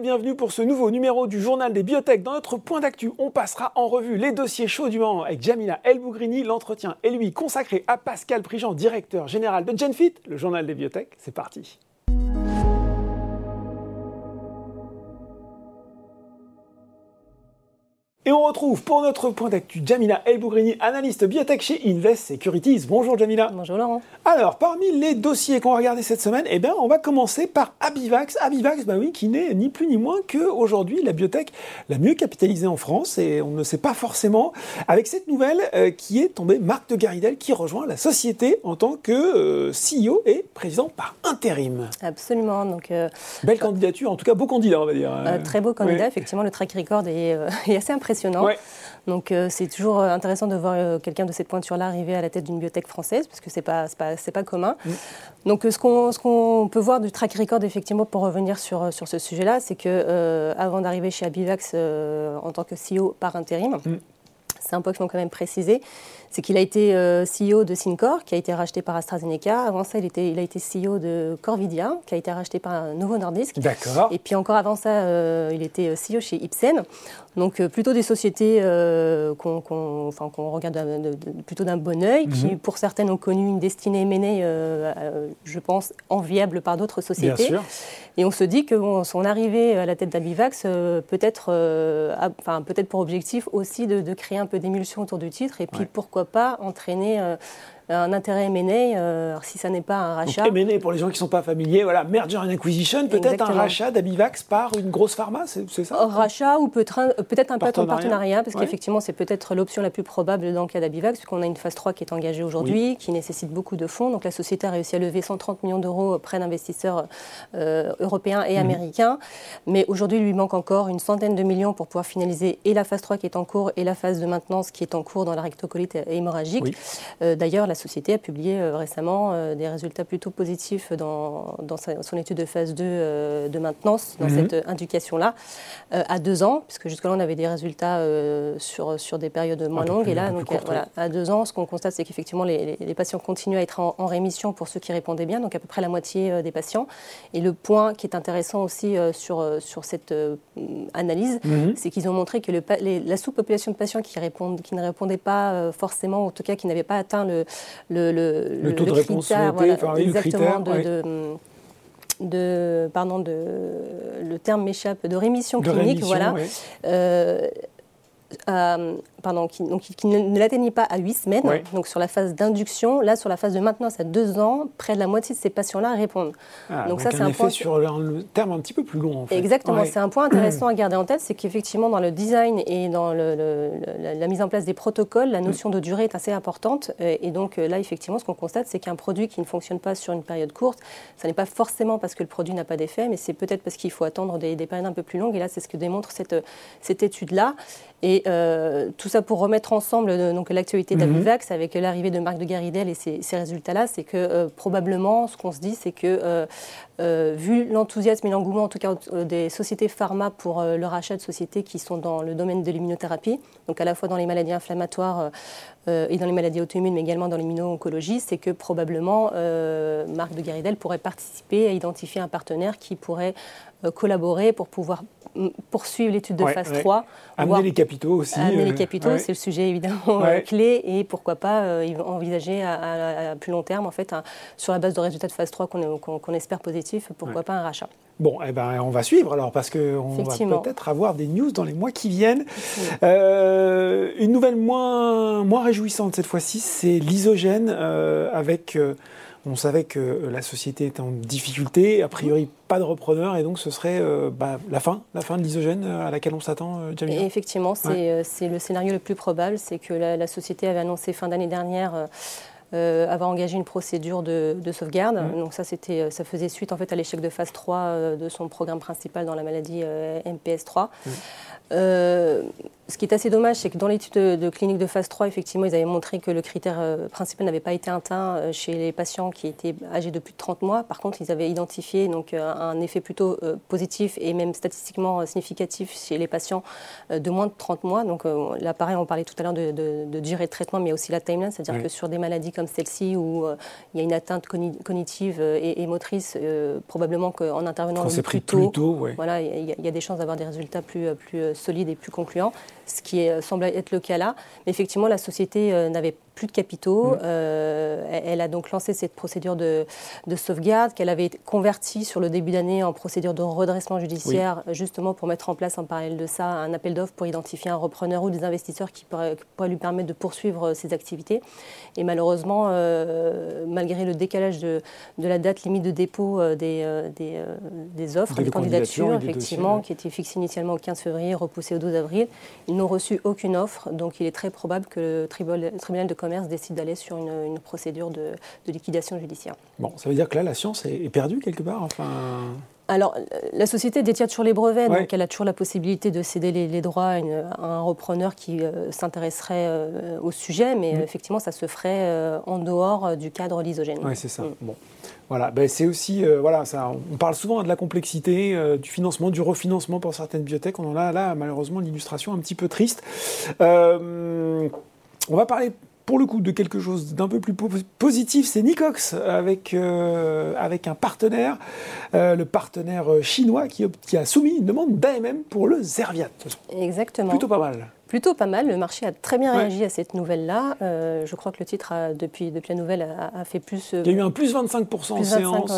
Bienvenue pour ce nouveau numéro du journal des biotech. Dans notre point d'actu, on passera en revue les dossiers chauds du moment avec Jamila Elbougrini. L'entretien est lui consacré à Pascal Prigent, directeur général de Genfit, le journal des biotech. C'est parti. Et on retrouve pour notre point d'actu Jamila Elbougrini, analyste biotech chez Invest Securities. Bonjour Jamila. Bonjour Laurent. Alors, parmi les dossiers qu'on va regarder cette semaine, eh bien, on va commencer par Abivax. Abivax, bah oui, qui n'est ni plus ni moins qu'aujourd'hui la biotech la mieux capitalisée en France et on ne sait pas forcément. Avec cette nouvelle euh, qui est tombée, Marc de Garidel qui rejoint la société en tant que euh, CEO et président par intérim. Absolument. Donc, euh, Belle candidature, en tout cas beau candidat, on va dire. très beau candidat, effectivement, le track record est, est assez impressionnant donc euh, c'est toujours euh, intéressant de voir euh, quelqu'un de cette pointure-là arriver à la tête d'une bibliothèque française, parce que ce n'est pas, pas, pas, commun. Mm. Donc ce qu'on peut voir du track record, effectivement, pour revenir sur, sur ce sujet-là, c'est que avant d'arriver chez Abivax en tant que CEO par intérim, mm. c'est un point qu'il faut quand même préciser, c'est qu'il a été CEO de Syncor, qui a été racheté par AstraZeneca. Avant ça, il, était, il a été CEO de Corvidia, qui a été racheté par Novo Nordisk. D'accord. Et puis encore avant ça, il était CEO chez Ipsen. Donc euh, plutôt des sociétés euh, qu'on regarde plutôt d'un bon oeil, qui mhm. pour certaines ont connu une destinée menée, euh, je pense, enviable par d'autres sociétés. Bien sûr. Et on se dit que son arrivée à la tête d'Abivax peut-être enfin, peut pour objectif aussi de, de créer un peu d'émulsion autour du titre et puis pourquoi pas entraîner un intérêt M&A, euh, si ça n'est pas un rachat. M&A, pour les gens qui ne sont pas familiers, voilà, merger and acquisition, peut-être un rachat d'Abivax par une grosse pharma, c'est ça? Rachat ou peut-être un, peut partenariat. partenariat, parce qu'effectivement, c'est peut-être l'option la plus probable dans le cas d'Abivax, puisqu'on a une phase 3 qui est engagée aujourd'hui, qui nécessite beaucoup de fonds. Donc la société a réussi à lever 130 millions d'euros auprès d'investisseurs euh, européens et mhm. américains. Mais aujourd'hui, il lui manque encore une centaine de millions pour pouvoir finaliser et la phase 3 qui est en cours et la phase de maintenance qui est en cours dans la rectocolite hémorragique. Euh, d'ailleurs, la société a publié euh, récemment euh, des résultats plutôt positifs dans, son étude de phase 2 euh, de maintenance, dans mhm. cette indication-là, à deux ans, puisque jusque-là, on avait des résultats sur, sur des périodes moins longues. et là, donc, voilà, à deux ans, ce qu'on constate, c'est qu'effectivement, les, patients continuent à être en, rémission pour ceux qui répondaient bien, donc à peu près la moitié des patients. Et le point qui est intéressant aussi sur, sur cette analyse, mhm. c'est qu'ils ont montré que le, la sous-population de patients qui, répondent, qui ne répondaient pas forcément, en tout cas qui n'avaient pas atteint le, le, le, taux de réponse critère, exactement, de, de, pardon, de, le terme m'échappe, de rémission clinique, voilà. Euh, euh, pardon, qui, donc, qui ne, l'atteignit pas à 8 semaines, donc sur la phase d'induction. Là, sur la phase de maintenance à 2 ans, près de la moitié de ces patients-là répondent. Ah, donc, ça, c'est un point sur le terme un petit peu plus long. En fait. Exactement, c'est un point intéressant à garder en tête, c'est qu'effectivement, dans le design et dans le, la, mise en place des protocoles, la notion de durée est assez importante. Et donc là, effectivement, ce qu'on constate, c'est qu'un produit qui ne fonctionne pas sur une période courte, ça n'est pas forcément parce que le produit n'a pas d'effet, mais c'est peut-être parce qu'il faut attendre des, périodes un peu plus longues. Et là, c'est ce que démontre cette, cette étude-là. Et euh, tout ça pour remettre ensemble euh, donc l'actualité mhm. d'Abivax avec l'arrivée de Marc de Garidel et ces, résultats-là, c'est que euh, probablement ce qu'on se dit, c'est que vu l'enthousiasme et l'engouement en tout cas des sociétés pharma pour le rachat de sociétés qui sont dans le domaine de l'immunothérapie, donc à la fois dans les maladies inflammatoires et dans les maladies auto-immunes, mais également dans l'immuno-oncologie, c'est que probablement Marc de Garidel pourrait participer à identifier un partenaire qui pourrait collaborer pour pouvoir poursuivre l'étude de phase 3. Amener les capitaux aussi. Amener les euh, capitaux, c'est le sujet évidemment euh, clé et pourquoi pas euh, envisager à, plus long terme, en fait, sur la base de résultats de phase 3 qu'on espère positifs, pourquoi pas un rachat. Bon, eh ben, on va suivre alors parce qu'on va peut-être avoir des news dans les mois qui viennent. une nouvelle moins, moins réjouissante cette fois-ci, c'est l'isogène avec on savait que la société était en difficulté, a priori pas de repreneur, et donc ce serait euh, bah, la fin, la fin de l'isogène euh, à laquelle on s'attend, euh, Jamila. Effectivement, c'est le scénario le plus probable, c'est que la, société avait annoncé fin d'année dernière avoir engagé une procédure de, sauvegarde. Donc ça, c'était, ça faisait suite en fait à l'échec de phase 3 de son programme principal dans la maladie MPS 3 ce qui est assez dommage, c'est que dans l'étude de, clinique de phase 3, effectivement, ils avaient montré que le critère euh, principal n'avait pas été atteint euh, chez les patients qui étaient âgés de plus de 30 mois. Par contre, ils avaient identifié donc, euh, un effet plutôt positif et même statistiquement significatif chez les patients de moins de 30 mois. Donc là, pareil, on parlait tout à l'heure de, durée de traitement, mais aussi la timeline, c'est-à-dire que sur des maladies comme celle-ci, où il y a une atteinte cognitive et, motrice, probablement qu'en intervenant le plus tôt, voilà, il y, a des chances d'avoir des résultats plus, plus solides et plus concluants ce qui semble être le cas là. Mais effectivement, la société euh, n'avait plus de capitaux. Mm. Euh, elle a donc lancé cette procédure de, sauvegarde qu'elle avait convertie sur le début d'année en procédure de redressement judiciaire, justement pour mettre en place en parallèle de ça un appel d'offres pour identifier un repreneur ou des investisseurs qui pourraient, lui permettre de poursuivre euh, ses activités. Et malheureusement, euh, malgré le décalage de, la date limite de dépôt des, des, offres, des, candidatures, effectivement, qui était fixée initialement au 15 février, repoussée au 12 avril, ils n'ont reçu aucune offre. Donc il est très probable que le tribunal de commerce décide d'aller sur une, procédure de, liquidation judiciaire. Bon, ça veut dire que là, la science est, perdue quelque part enfin... Alors, la société détient toujours les brevets, donc elle a toujours la possibilité de céder les, droits à, un repreneur qui euh, s'intéresserait euh, au sujet, mais mm. effectivement, ça se ferait euh, en dehors du cadre lysogène. Oui, c'est ça. Mm. Bon. Voilà, ben, c'est aussi, voilà, ça, on parle souvent de la complexité, du financement, du refinancement pour certaines bibliothèques. On en a là, malheureusement, l'illustration un petit peu triste. on va parler pour le coup de quelque chose d'un peu plus positif, c'est Nicox avec, euh, avec un partenaire, euh, le partenaire chinois qui, qui, a soumis une demande d'AMM pour le Zerviat. Exactement. Plutôt pas mal plutôt pas mal. Le marché a très bien réagi à cette nouvelle-là. Euh, je crois que le titre, a, depuis, depuis la nouvelle, a, fait plus. Il y a eu un plus 25% en séance,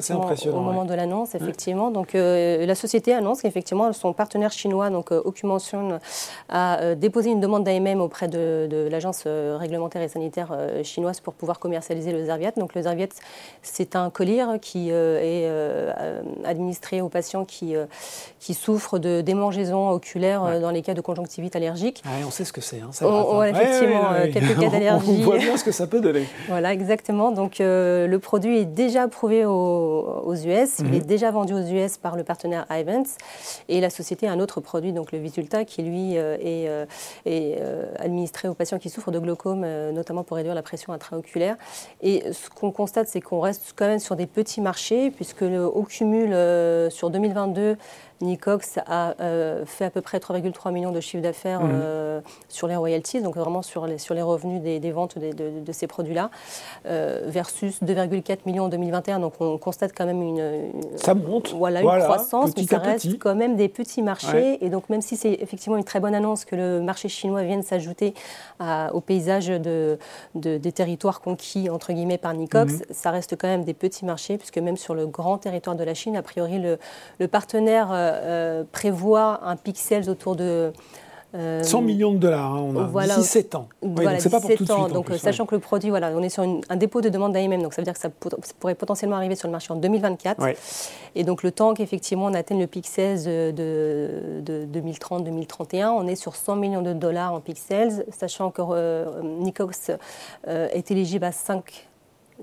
c'est impressionnant. Au moment de l'annonce, effectivement. Donc, euh, la société annonce qu'effectivement, son partenaire chinois, donc euh, Ocumention, a déposé une demande d'AMM auprès de, l'agence réglementaire et sanitaire chinoise pour pouvoir commercialiser le Zerviat. Donc, le Zerviat, c'est un collier qui est administré aux patients qui, qui souffrent de démangeaisons oculaires dans les cas de conjonctivite allergique on sait ce que c'est. Hein, on, effectivement, euh, quelques cas d'allergie. on voit bien ce que ça peut donner. voilà, exactement. Donc euh, le produit est déjà approuvé aux, US. Il mhm. est déjà vendu aux US par le partenaire Ivans. Et la société a un autre produit, donc le Vitulta, qui lui euh, est, est administré aux patients qui souffrent de glaucome, notamment pour réduire la pression intraoculaire. Et ce qu'on constate, c'est qu'on reste quand même sur des petits marchés, puisque le, au cumul sur 2022, Nicox a euh, fait à peu près 3,3 millions de chiffre d'affaires mhm. euh, sur les royalties, donc vraiment sur les, sur les revenus des, ventes de, ces produits-là, euh, versus 2,4 millions en 2021. Donc on constate quand même une, ça monte. Voilà, une croissance, mais ça reste quand même des petits marchés. Et donc même si c'est effectivement une très bonne annonce que le marché chinois vienne s'ajouter au paysage de, des territoires conquis entre guillemets par Nicox, mhm. ça reste quand même des petits marchés, puisque même sur le grand territoire de la Chine, a priori le, le partenaire euh, prévoit un pixels autour de 100 euh, millions de dollars, hein, on a voilà, d'ici 7 ans. donc c'est pas pour tout de suite. Donc, sachant que le produit, voilà, on est sur un dépôt de demande d'AMM, donc ça veut dire que ça, pourrait potentiellement arriver sur le marché en 2024. Et donc le temps qu'effectivement on atteigne le pixels de, de, 2030-2031, on est sur 100 millions de dollars en pixels, sachant que euh, Nicox est éligible à 5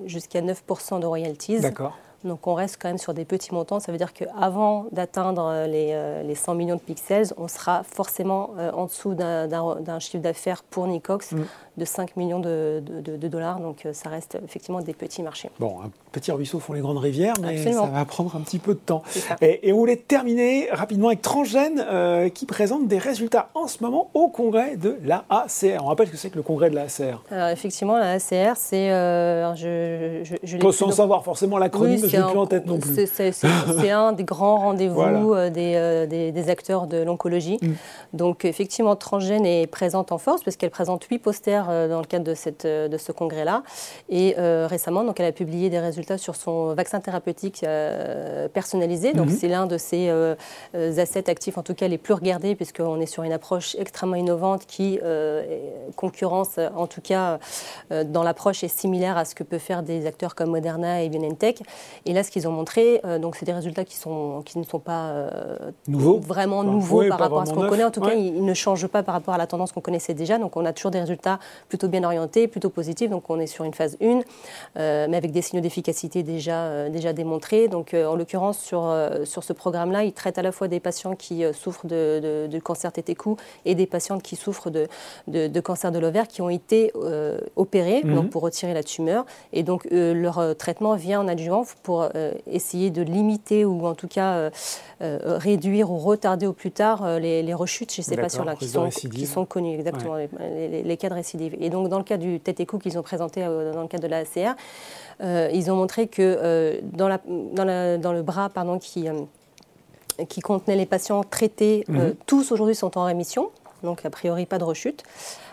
jusqu'à 9% de royalties. D'accord. Donc on reste quand même sur des petits montants. Ça veut dire qu'avant d'atteindre les, les, 100 millions de pixels, on sera forcément euh, en dessous d'un chiffre d'affaires pour Nicox mm de 5 millions de, dollars. Donc euh, ça reste effectivement des petits marchés. Bon, un petit ruisseau font les grandes rivières, mais ça va prendre un petit peu de temps. Et, on voulait terminer rapidement avec Transgène euh, qui présente des résultats en ce moment au congrès de l'ACR. On rappelle ce que c'est que le congrès de l'ACR. Alors effectivement, l'ACR, c'est... Euh, je, je, je sans savoir forcément l'acronyme, oui, je n'ai plus en tête non plus. C'est un des grands rendez-vous des, des, acteurs de l'oncologie. Mm. Donc effectivement, Transgène est présente en force parce qu'elle présente huit posters euh, dans le cadre de, cette, euh, de ce congrès-là. Et euh, récemment, donc, elle a publié des résultats sur son vaccin thérapeutique personnalisé. Donc, mhm. c'est l'un de ses assets actifs, en tout cas les plus regardés, puisqu'on est sur une approche extrêmement innovante qui concurrence, en tout cas, dans l'approche est similaire à ce que peut faire des acteurs comme Moderna et BioNTech. Et là, ce qu'ils ont montré, donc c'est des résultats qui, sont, qui ne sont pas vraiment nouveaux par rapport à ce qu'on connaît. En tout cas, ils, ne changent pas par rapport à la tendance qu'on connaissait déjà. Donc on a toujours des résultats plutôt bien orientés, plutôt positifs. Donc on est sur une phase 1, mais avec des signaux d'efficacité déjà, déjà démontrés. Donc en l'occurrence, sur, sur ce programme-là, ils traitent à la fois des patients qui souffrent de, de, cancer tété-cou et des patientes qui souffrent de, de cancer de l'ovaire qui ont été opérés mhm. donc pour retirer la tumeur. Et donc leur traitement vient en adjuvant pour essayer de limiter ou en tout cas réduire ou retarder au plus tard les, rechutes chez ces patients-là qui sont, qui sont connus, exactement, les, cas de récidive. Et donc dans le cas du tête écou qu'ils ont présenté dans le cadre de la ACR, ils ont montré que dans, la, dans, dans, le bras pardon, qui qui contenait les patients traités, mhm. tous aujourd'hui sont en rémission, donc a priori pas de rechute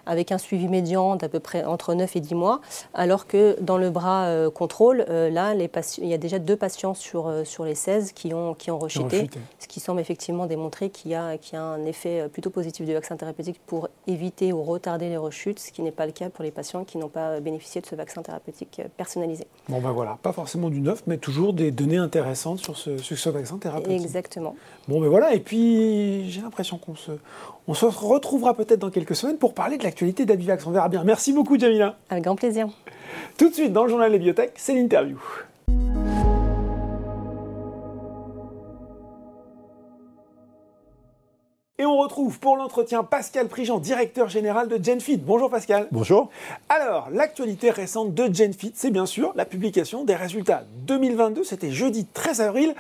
avec un suivi médian d'à peu près entre 9 et 10 mois, alors que dans le bras euh, contrôle, euh, là, les il y a déjà deux patients sur, euh, sur les 16 qui ont, qui ont rechuté, ce qui semble effectivement démontrer qu'il y, a, qu'il y a un effet plutôt positif du vaccin thérapeutique pour éviter ou retarder les rechutes, ce qui n'est pas le cas pour les patients qui n'ont pas bénéficié de ce vaccin thérapeutique personnalisé. Bon ben voilà, pas forcément du neuf, mais toujours des données intéressantes sur ce, sur ce vaccin thérapeutique. Exactement. Bon ben voilà, et puis j'ai l'impression qu'on se, on se retrouvera peut-être dans quelques semaines pour parler de l'actualité d'Abivax. On verra bien. Merci beaucoup, Jamila. Avec grand plaisir. Tout de suite, dans le journal des biotech, c'est l'interview. Et on retrouve pour l'entretien Pascal Prigent, directeur général de GenFit. Bonjour Pascal. Bonjour. Alors, l'actualité récente de GenFit, c'est bien sûr la publication des résultats 2022. C'était jeudi 13 avril.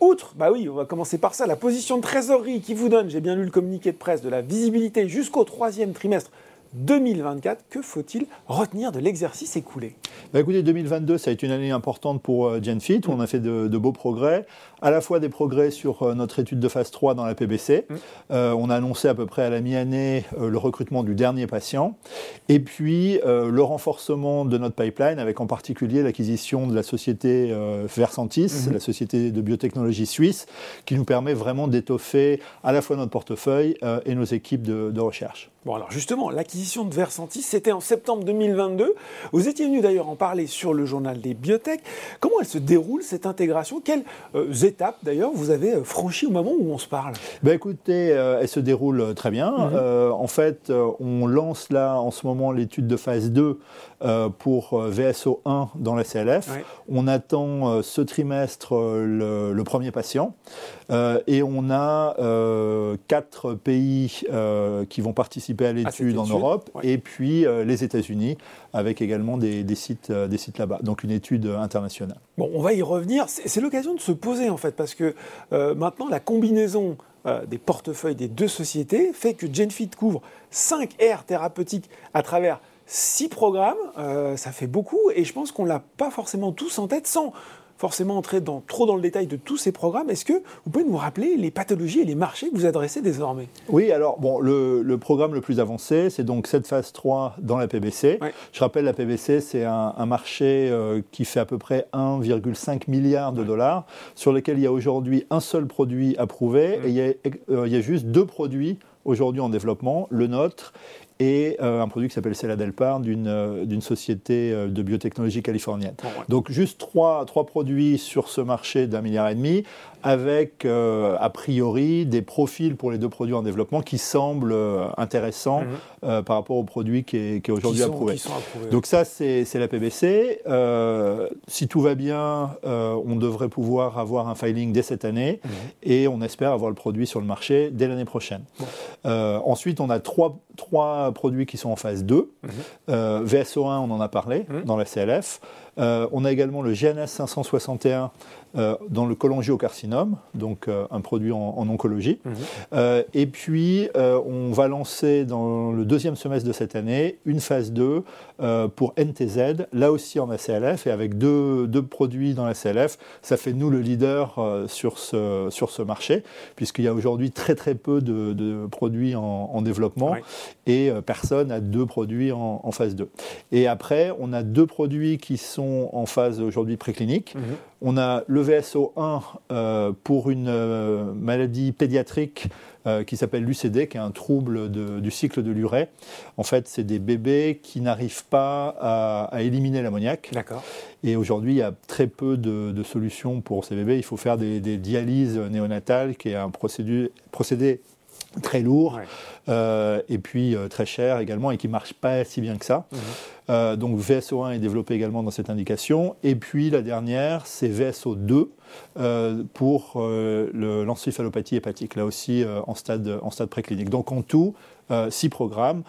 Outre, bah oui, on va commencer par ça, la position de trésorerie qui vous donne, j'ai bien lu le communiqué de presse, de la visibilité jusqu'au troisième trimestre 2024. Que faut-il retenir de l'exercice écoulé? Bah Écoutez, 2022, ça a été une année importante pour euh, GenFit, où on a fait de, beaux progrès, à la fois des progrès sur euh, notre étude de phase 3 dans la PBC. Mm. Euh, on a annoncé à peu près à la mi-année le recrutement du dernier patient, et puis le renforcement de notre pipeline, avec en particulier l'acquisition de la société Versantis, mm-hmm. la société de biotechnologie suisse, qui nous permet vraiment d'étoffer à la fois notre portefeuille et nos équipes de, de recherche. Bon alors justement, l'acquisition de Versantis, c'était en septembre 2022. Vous étiez venu d'ailleurs en parler sur le journal des biotech. Comment elle se déroule cette intégration? Quelles euh, étapes d'ailleurs vous avez euh, franchies au moment où on se parle? Ben Écoutez, euh, elle se déroule très bien. Mhm. en fait, on lance là en ce moment l'étude de phase 2 pour VSO 1 dans la CLF. On attend ce trimestre le, premier patient. et on a quatre pays qui vont participer à l'étude en Europe, et puis euh, les États-Unis, avec également des, sites, euh, des sites là-bas. Donc une étude internationale. Bon, on va y revenir. C'est l'occasion de se poser, en fait, parce que euh, maintenant, la combinaison des portefeuilles des deux sociétés fait que GenFit couvre 5 aires thérapeutiques à travers 6 programmes. ça fait beaucoup, et je pense qu'on ne l'a pas forcément tous en tête sans forcément entrer dans, trop dans le détail de tous ces programmes. Est-ce que vous pouvez nous rappeler les pathologies et les marchés que vous adressez désormais? Oui, alors bon, le, programme le plus avancé, c'est donc cette phase 3 dans la PBC. Je rappelle, la PBC, c'est un, marché euh, qui fait à peu près 1,5 milliard de dollars, sur lequel il y a aujourd'hui un seul produit approuvé, et il y, a, euh, il y a juste deux produits aujourd'hui en développement, le nôtre et euh, un produit qui s'appelle Celadelpar d'une euh, d'une société euh, de biotechnologie californienne. Donc juste trois, trois produits sur ce marché d'un milliard et demi avec a priori des profils pour les deux produits en développement qui semblent intéressants mhm. par rapport au produit qui est, aujourd'hui approuvé. Donc ça, c'est la PBC. si tout va bien, on devrait pouvoir avoir un filing dès cette année mhm. et on espère avoir le produit sur le marché dès l'année prochaine. ensuite, on a trois, trois produits qui sont en phase 2. Mhm. VSO1, on en a parlé dans la CLF. On a également le GNS 561 euh, dans le cholangiocarcinome, donc euh, un produit en, oncologie. Mhm. Euh, et puis, on va lancer dans le deuxième semestre de cette année une phase 2 pour NTZ, là aussi en ACLF, et avec deux, deux, produits dans la CLF, ça fait nous le leader sur, ce, sur ce marché, puisqu'il y a aujourd'hui très très peu de, produits en, développement, et personne n'a deux produits en, en, phase 2. Et après, on a deux produits qui sont sont en phase aujourd'hui préclinique. Mhm. On a le VSO1 euh, pour une euh, maladie pédiatrique qui s'appelle l'UCD, qui est un trouble du cycle de l'urée. En fait, c'est des bébés qui n'arrivent pas à, éliminer l'ammoniac. D'accord. Et aujourd'hui, il y a très peu de, solutions pour ces bébés. Il faut faire des, dialyses néonatales, qui est un procédé très lourd euh, et puis euh, très cher également et qui marche pas si bien que ça. Mhm. Euh, donc VSO1 est développé également dans cette indication. Et puis la dernière, c'est VSO2 pour l'encéphalopathie hépatique, là aussi en, stade, en stade préclinique. Donc en tout, six programmes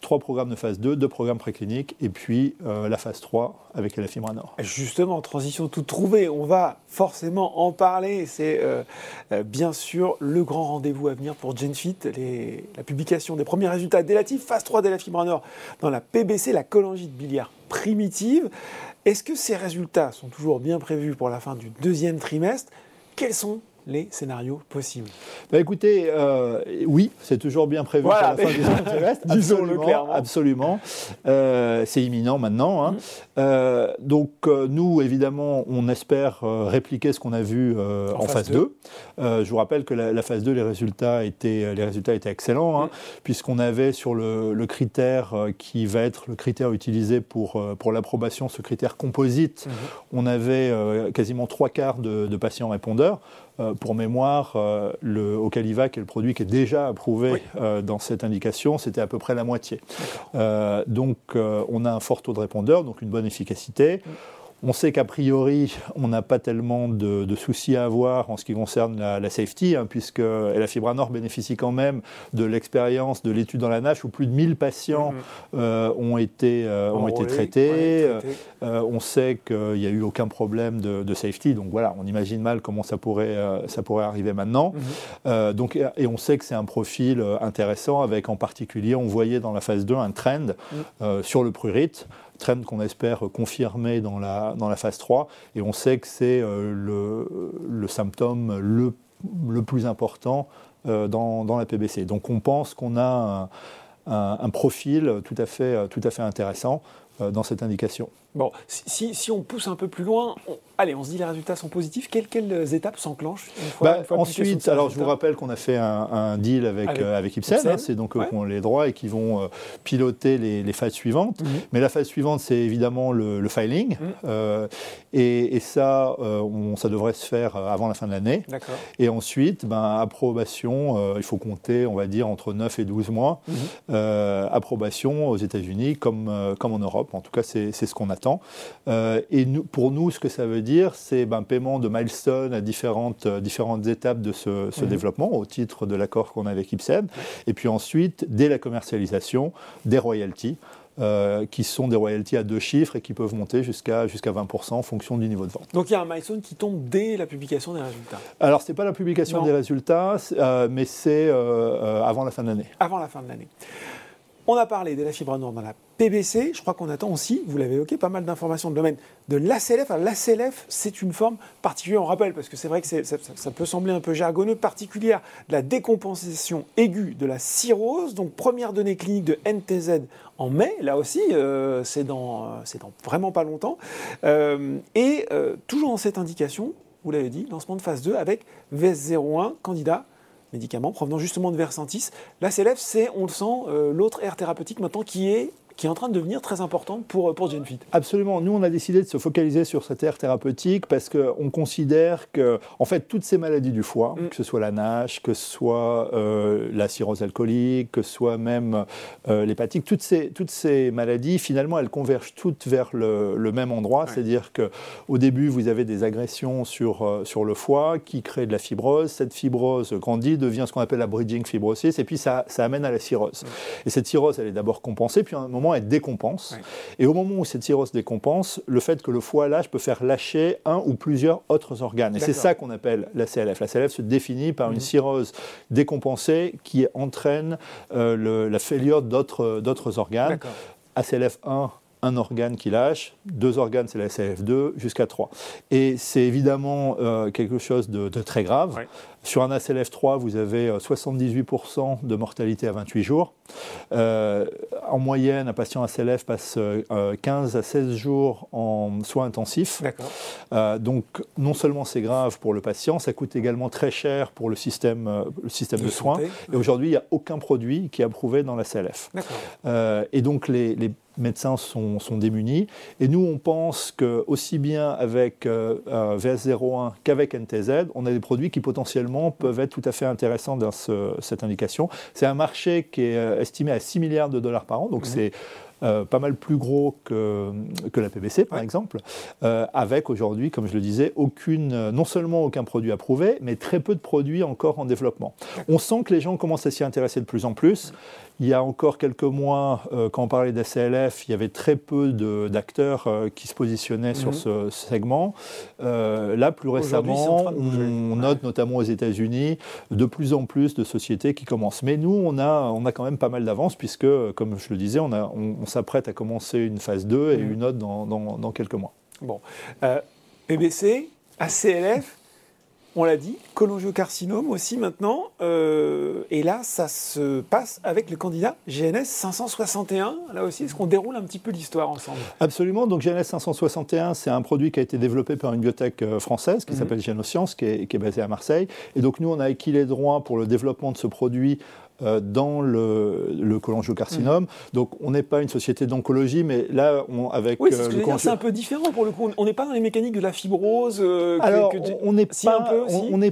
trois programmes de phase 2, deux programmes précliniques, et puis euh, la phase 3 avec la fibre nord. Justement, transition toute trouvée, on va forcément en parler. C'est euh, euh, bien sûr le grand rendez-vous à venir pour GenFit, la publication des premiers résultats délatifs, phase 3 de la fibre nord dans la PBC, la cholangite biliaire primitive. Est-ce que ces résultats sont toujours bien prévus pour la fin du deuxième trimestre? Quels sont les scénarios possibles bah Écoutez, euh, oui, c'est toujours bien prévu pour la fin du trimestre. Disons-le clairement. Absolument. Euh, c'est imminent maintenant. Hein. Mm. Euh, donc, nous, évidemment, on espère répliquer ce qu'on a vu en, phase, 2. je vous rappelle que la, phase 2, les résultats étaient, les résultats étaient excellents, hein, mm. puisqu'on avait sur le, critère qui va être le critère utilisé pour, pour l'approbation, ce critère composite, mm-hmm. on avait quasiment trois quarts de, de patients répondeurs. Euh, pour mémoire, euh, le Ocalivac est le produit qui est déjà approuvé euh, dans cette indication, c'était à peu près la moitié. donc on a un fort taux de répondeur, donc une bonne efficacité. On sait qu'a priori, on n'a pas tellement de, soucis à avoir en ce qui concerne la, safety, hein, puisque la Fibranor bénéficie quand même de l'expérience de l'étude dans la nage où plus de 1000 patients mm-hmm. euh, ont été, euh, ont été traités. Euh, on sait qu'il n'y a eu aucun problème de, safety, donc voilà, on imagine mal comment ça pourrait, ça pourrait arriver maintenant. Mm-hmm. donc, et on sait que c'est un profil intéressant, avec en particulier, on voyait dans la phase 2 un trend mm. sur le prurite trend qu'on espère confirmer dans la, dans la phase 3. Et on sait que c'est euh, le, le, symptôme le, le, plus important euh, dans, dans, la PBC. Donc on pense qu'on a un, un, profil tout à fait, tout à fait intéressant euh, dans cette indication. Bon, si, si, on pousse un peu plus loin, allez, on se dit les résultats sont positifs. Quelles, quelles étapes s'enclenchent bah, Ensuite, alors je vous rappelle qu'on a fait un, deal avec, avec, euh, Ipsen, hein, c'est donc eux qui ont les droits et qui vont euh, piloter les, les, phases suivantes. Mhm. Mais la phase suivante, c'est évidemment le, filing. Mhm. et, et, ça, on, ça devrait se faire avant la fin de l'année. Et ensuite, ben, approbation, il faut compter, on va dire, entre 9 et 12 mois. Mhm. approbation aux États-Unis comme, comme en Europe. En tout cas, c'est ce qu'on attend. Euh, et pour nous, ce que ça veut dire, c'est un ben, paiement de milestone à différentes, euh, différentes étapes de ce, mhm. développement au titre de l'accord qu'on a avec Ipsen. Et puis ensuite, dès la commercialisation, des royalties. Euh, qui sont des royalties à deux chiffres et qui peuvent monter jusqu'à jusqu'à 20% en fonction du niveau de vente. Donc il y a un milestone qui tombe dès la publication des résultats Alors ce n'est pas la publication des résultats, mais c'est avant la fin de l'année. Avant la fin de l'année. On a parlé de la fibre noire dans la PBC. Je crois qu'on attend aussi, vous l'avez évoqué, pas mal d'informations le domaine de l'ACLF. L'ACLF, c'est une forme particulière, on rappelle, parce que c'est vrai que ça, peut sembler un peu jargonneux, particulière de la décompensation aiguë de la cirrhose. Donc première donnée clinique de NTZ en mai, là aussi, euh, c'est dans, vraiment pas longtemps. Euh, et euh, toujours dans cette indication, vous l'avez dit, lancement de phase 2 avec VS01, candidat médicaments provenant justement de Versantis. La CLF, c'est, on le sent, euh, l'autre aire thérapeutique maintenant qui est qui est en train de devenir très importante pour, pour GenFit. Absolument. Nous, on a décidé de se focaliser sur cette aire thérapeutique parce qu'on considère que, en fait, toutes ces maladies du foie, mm. que ce soit la NASH, que ce soit euh, la cirrhose alcoolique, que ce soit même euh, l'hépatique, toutes ces, toutes ces maladies, finalement, elles convergent toutes vers le, le même endroit. C'est-à-dire qu'au début, vous avez des agressions sur, euh, sur le foie qui créent de la fibrose. Cette fibrose grandit, devient ce qu'on appelle la bridging fibrosis, et puis ça, ça amène à la cirrhose. Mm. Et cette cirrhose, elle est d'abord compensée, puis à un moment, elle décompense. Et au moment où cette cirrhose décompense, le fait que le foie lâche peut faire lâcher un ou plusieurs autres organes. Et c'est ça qu'on appelle la CLF. La CLF se définit par une mhm. cirrhose décompensée qui entraîne euh, la failure d'autres organes. ACLF 1 un organe qui lâche, deux organes, c'est la SLF2, jusqu'à trois. Et c'est évidemment euh, quelque chose de, très grave. Sur un ACLF3, vous avez 78% euh, de mortalité à 28 jours. Euh, en moyenne, un patient ACLF passe 15 à 16 jours en soins intensifs. donc, non seulement c'est grave pour le patient, ça coûte également très cher pour le système, le système de, soins. Et aujourd'hui, il n'y a aucun produit qui est approuvé dans la CLF. et donc, les, les médecins sont, démunis. Et nous, on pense que aussi bien avec euh, euh, VS01 qu'avec NTZ, on a des produits qui potentiellement peuvent être tout à fait intéressants dans cette indication. C'est un marché qui est euh, estimé à 6 milliards de dollars par an, donc mhm. c'est pas mal plus gros que, que la PBC, par exemple, avec aujourd'hui, comme je le disais, aucune, non seulement aucun produit approuvé, mais très peu de produits encore en développement. On sent que les gens commencent à s'y intéresser de plus en plus. Il y a encore quelques mois, euh, quand on parlait d'ACLF, il y avait très peu d'acteurs euh, qui se positionnaient sur mhm. ce segment. Euh, là, plus récemment, on, note notamment aux États-Unis de plus en plus de sociétés qui commencent. Mais nous, on a, on a quand même pas mal d'avance, puisque, comme je le disais, on, on, s'apprête à commencer une phase 2 et mhm. une autre dans, dans, dans quelques mois. Bon. PBC, ACLF, on l'a dit, cholangiocarcinome aussi maintenant. Euh, et là, ça se passe avec le candidat GNS 561. Là aussi, est-ce qu'on déroule un petit peu l'histoire ensemble? Absolument. Donc GNS 561, c'est un produit qui a été développé par une biotech euh, française qui mhm. s'appelle Genoscience, qui est, qui est basée à Marseille. Et donc nous, on a acquis les droits pour le développement de ce produit euh, dans le, le cholangiocarcinome. Mmh. Donc on n'est pas une société d'oncologie, mais là, on, avec... Oui, c'est euh, un peu différent pour le coup. On n'est pas dans les mécaniques de la fibrose. Euh, Alors, on n'est pas... Un peu, on, on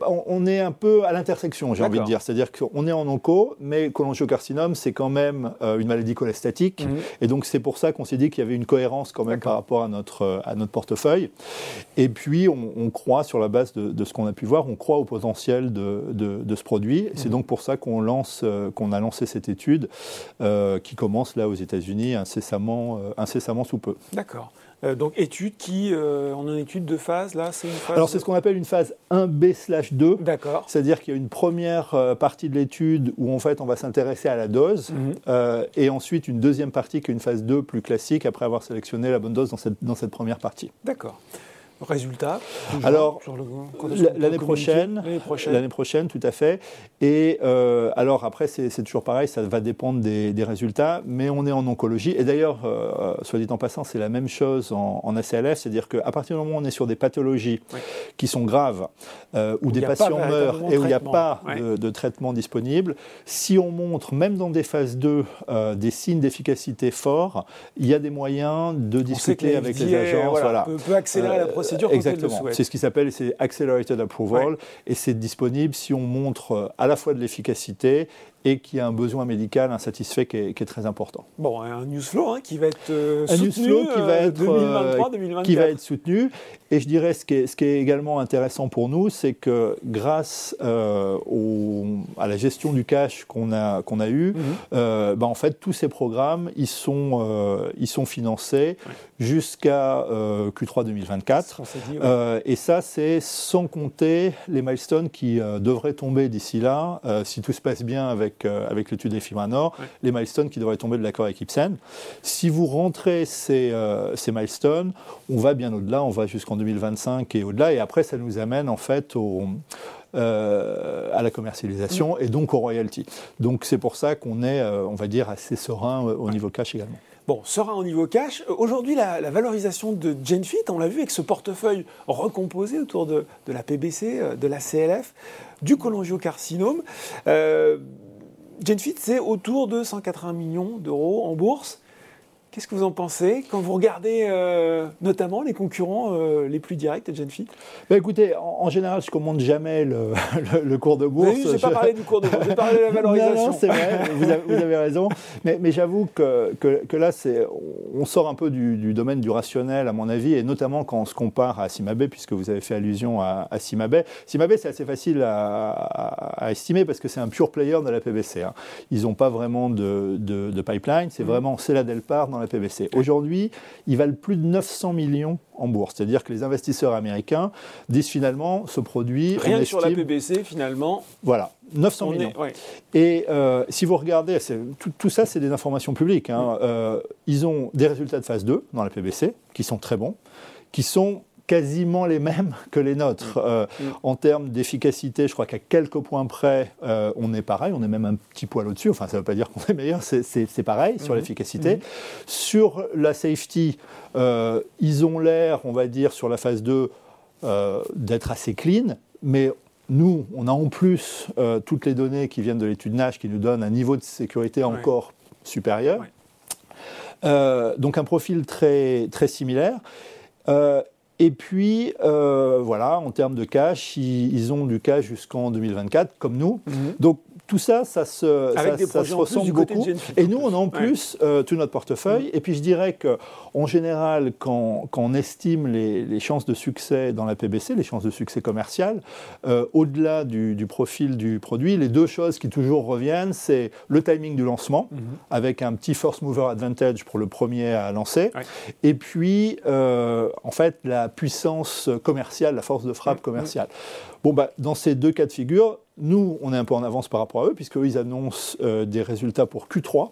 on est un peu à l'intersection, j'ai envie de dire. C'est-à-dire qu'on est en onco, mais cholangiocarcinome, c'est quand même euh, une maladie cholestatique. Mhm. Et donc, c'est pour ça qu'on s'est dit qu'il y avait une cohérence quand même par rapport à notre, euh, à notre portefeuille. Et puis, on, croit, sur la base de, ce qu'on a pu voir, on croit au potentiel de, de, ce produit. C'est mhm. donc pour ça qu'on lance, euh, qu'on a lancé cette étude qui commence là aux États-Unis incessamment, incessamment sous peu. D'accord. Euh, donc étude qui, euh, on a une étude de phase, là, c'est une phase Alors c'est ce qu'on appelle une phase 1B/2. D'accord. C'est-à-dire qu'il y a une première euh, partie de l'étude où en fait on va s'intéresser à la dose, mhm. et ensuite une deuxième partie qui est une phase 2 plus classique après avoir sélectionné la bonne dose dans cette, dans cette première partie. D'accord. Résultat Alors, l'année prochaine, l'année prochaine, tout à fait. Et euh, alors après, c'est toujours pareil, ça va dépendre des, résultats, mais on est en oncologie. Et d'ailleurs, euh, soit dit en passant, c'est la même chose en, ACLF, c'est-à-dire qu'à partir du moment où on est sur des pathologies qui sont graves, euh, où, des patients meurent et où il n'y a pas de, traitement disponible, si on montre, même dans des phases 2, des signes d'efficacité forts, il y a des moyens de discuter avec les agences. Voilà, Peut, accélérer la procédure Exactement. C'est ce qui s'appelle c'est Accelerated Approval. Et c'est disponible si on montre euh, à la fois de l'efficacité et qui a un besoin médical insatisfait qui est, qui est très important. Bon, un news flow hein, qui va être euh, un soutenu news flow qui va être, 2023, 2024. Euh, qui va être soutenu. Et je dirais ce qui est, ce qui est également intéressant pour nous, c'est que grâce euh, au, à la gestion du cash qu'on a, qu'on a eu, mhm. bah, en fait, tous ces programmes, ils sont, ils sont financés jusqu'à Q3 2024. et ça, c'est sans compter les milestones qui devraient tomber d'ici là, si tout se passe bien avec euh, avec, l'étude des fibres Nord, les milestones qui devraient tomber de l'accord avec Ipsen. Si vous rentrez ces, euh, ces milestones, on va bien au-delà, on va jusqu'en 2025 et au-delà, et après ça nous amène en fait au, euh, à la commercialisation et donc au royalty. Donc c'est pour ça qu'on est, on va dire, assez serein au niveau cash également. Bon, serein au niveau cash. Aujourd'hui, la, valorisation de Genfit, on l'a vu avec ce portefeuille recomposé autour de, de, la PBC, de la CLF, du cholangiocarcinome. Genfit, c'est autour de 180 millions d'euros en bourse. Qu'est-ce que vous en pensez quand vous regardez euh, notamment les concurrents euh, les plus directs de Genfit ben Écoutez, en, général, je ne commande jamais le, le, cours de bourse. je n'ai pas parlé du cours de bourse, j'ai parlé de la valorisation. non, c'est vrai, vous avez, raison. Mais, mais j'avoue que, que, là, on sort un peu du, domaine du rationnel, à mon avis, et notamment quand on se compare à Simabé, puisque vous avez fait allusion à, à Simabé. Simabé, c'est assez facile à, estimer parce que c'est un pure player de la PBC. Hein. Ils n'ont pas vraiment de, de, pipeline, c'est mmh. vraiment, c'est la Delpar dans la PBC. Aujourd'hui, ils valent plus de 900 millions en bourse. C'est-à-dire que les investisseurs américains disent finalement ce produit. Rien que sur la PBC, finalement. Voilà, 900 millions. Et euh, si vous regardez, tout, ça, c'est des informations publiques. Hein. Euh, ils ont des résultats de phase 2 dans la PBC qui sont très bons, qui sont quasiment les mêmes que les nôtres. Mm. Euh, mm. En termes d'efficacité, je crois qu'à quelques points près, euh, on est pareil, on est même un petit poil au-dessus. Enfin, ça ne veut pas dire qu'on est meilleur, c'est pareil sur mm-hmm. l'efficacité. Mm-hmm. Sur la safety, euh, ils ont l'air, on va dire, sur la phase 2, d'être assez clean, mais nous, on a en plus toutes les données qui viennent de l'étude Nash qui nous donnent un niveau de sécurité encore supérieur. donc un profil très, très similaire. Et puis, euh, voilà, en termes de cash, ils, ont du cash jusqu'en 2024, comme nous. Mhm. Donc, tout ça, ça se, ça, se ressemble beaucoup. Et nous, on a en plus euh, tout notre portefeuille. Et puis, je dirais qu'en général, quand, quand, on estime les, les, chances de succès dans la PBC, les chances de succès commercial, euh, au-delà du, du, profil du produit, les deux choses qui toujours reviennent, c'est le timing du lancement, mhm. avec un petit first mover advantage pour le premier à lancer. Et puis, euh, en fait, la puissance commerciale, la force de frappe commerciale. Bon, bah, dans ces deux cas de figure, nous, on est un peu en avance par rapport à eux, puisqu'eux, ils annoncent euh, des résultats pour Q3.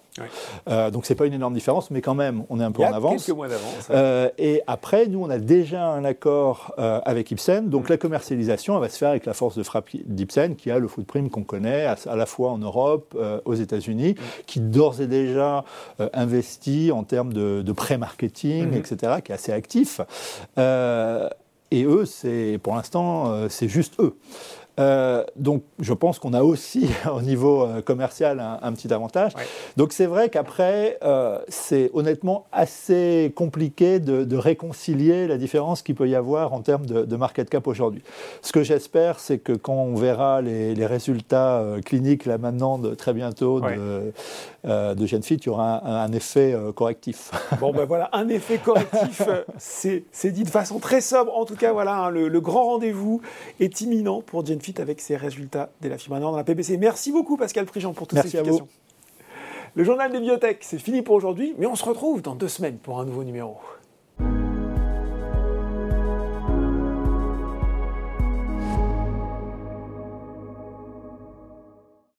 Euh, donc, ce n'est pas une énorme différence, mais quand même, on est un peu en avance. quelques mois d'avance. Euh, et après, nous, on a déjà un accord avec Ipsen. Donc, mm. la commercialisation, elle va se faire avec la force de frappe d'Ipsen, qui a le footprint qu'on connaît, à, la fois en Europe, aux États-Unis, mm. qui d'ores et déjà investit en termes de, pré-marketing, mm-hmm. etc., qui est assez actif. Et eux, c'est pour l'instant, c'est juste eux. Euh, donc je pense qu'on a aussi au niveau euh, commercial un, petit avantage. Donc c'est vrai qu'après, euh, c'est honnêtement assez compliqué de, réconcilier la différence qu'il peut y avoir en termes de, market cap aujourd'hui. Ce que j'espère, c'est que quand on verra les, résultats cliniques là maintenant de, très bientôt de, de Genfit, il y aura un, effet correctif. Bon ben voilà, un effet correctif, c'est dit de façon très sobre. En tout cas, voilà, hein, le, le grand rendez-vous est imminent pour Genfit avec ses résultats dès la fibre dans la PBC. Merci beaucoup Pascal Prigent pour toutes ces explications. Le journal des biotech, c'est fini pour aujourd'hui, mais on se retrouve dans deux semaines pour un nouveau numéro.